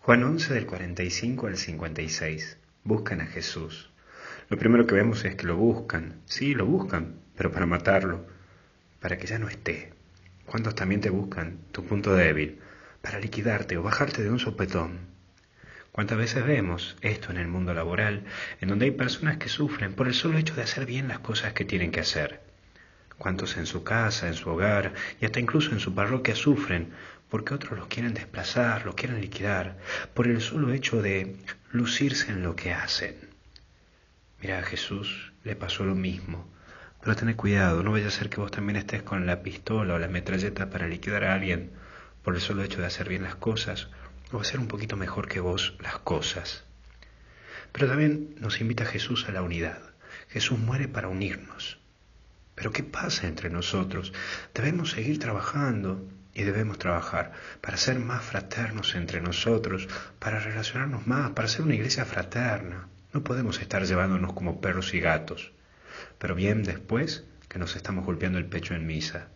Juan 11 del 45 al 56. Buscan a Jesús. Lo primero que vemos es que lo buscan. Sí, lo buscan, pero para matarlo, para que ya no esté. ¿Cuántos también te buscan tu punto débil, para liquidarte o bajarte de un sopetón? ¿Cuántas veces vemos esto en el mundo laboral, en donde hay personas que sufren por el solo hecho de hacer bien las cosas que tienen que hacer? ¿Cuántos en su casa, en su hogar y hasta incluso en su parroquia sufren porque otros los quieren desplazar, los quieren liquidar, por el solo hecho de lucirse en lo que hacen. Mira, a Jesús le pasó lo mismo, pero tened cuidado, no vaya a ser que vos también estés con la pistola o la metralleta para liquidar a alguien por el solo hecho de hacer bien las cosas o hacer un poquito mejor que vos las cosas. Pero también nos invita Jesús a la unidad. Jesús muere para unirnos. Pero ¿qué pasa entre nosotros? Debemos seguir trabajando, y debemos trabajar para ser más fraternos entre nosotros, para relacionarnos más, para ser una iglesia fraterna. No podemos estar llevándonos como perros y gatos, pero bien después que nos estamos golpeando el pecho en misa.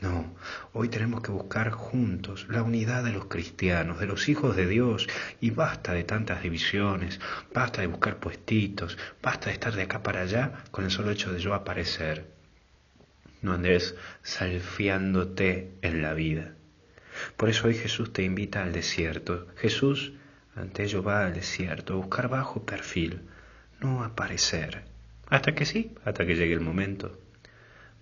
No, hoy tenemos que buscar juntos la unidad de los cristianos, de los hijos de Dios, y basta de tantas divisiones, basta de buscar puestitos, basta de estar de acá para allá con el solo hecho de yo aparecer no andes salfiándote en la vida. Por eso hoy Jesús te invita al desierto. Jesús ante ello va al desierto, a buscar bajo perfil, no aparecer. Hasta que sí, hasta que llegue el momento.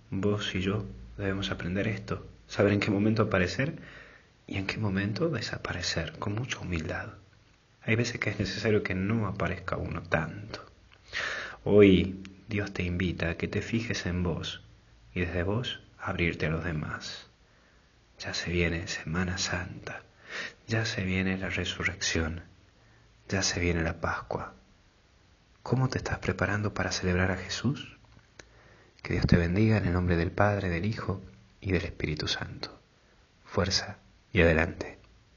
Vos y yo debemos aprender esto, saber en qué momento aparecer y en qué momento desaparecer, con mucha humildad. Hay veces que es necesario que no aparezca uno tanto. Hoy Dios te invita a que te fijes en vos, y desde vos abrirte a los demás. Ya se viene Semana Santa, ya se viene la resurrección, ya se viene la Pascua. ¿Cómo te estás preparando para celebrar a Jesús? Que Dios te bendiga en el nombre del Padre, del Hijo y del Espíritu Santo. Fuerza y adelante.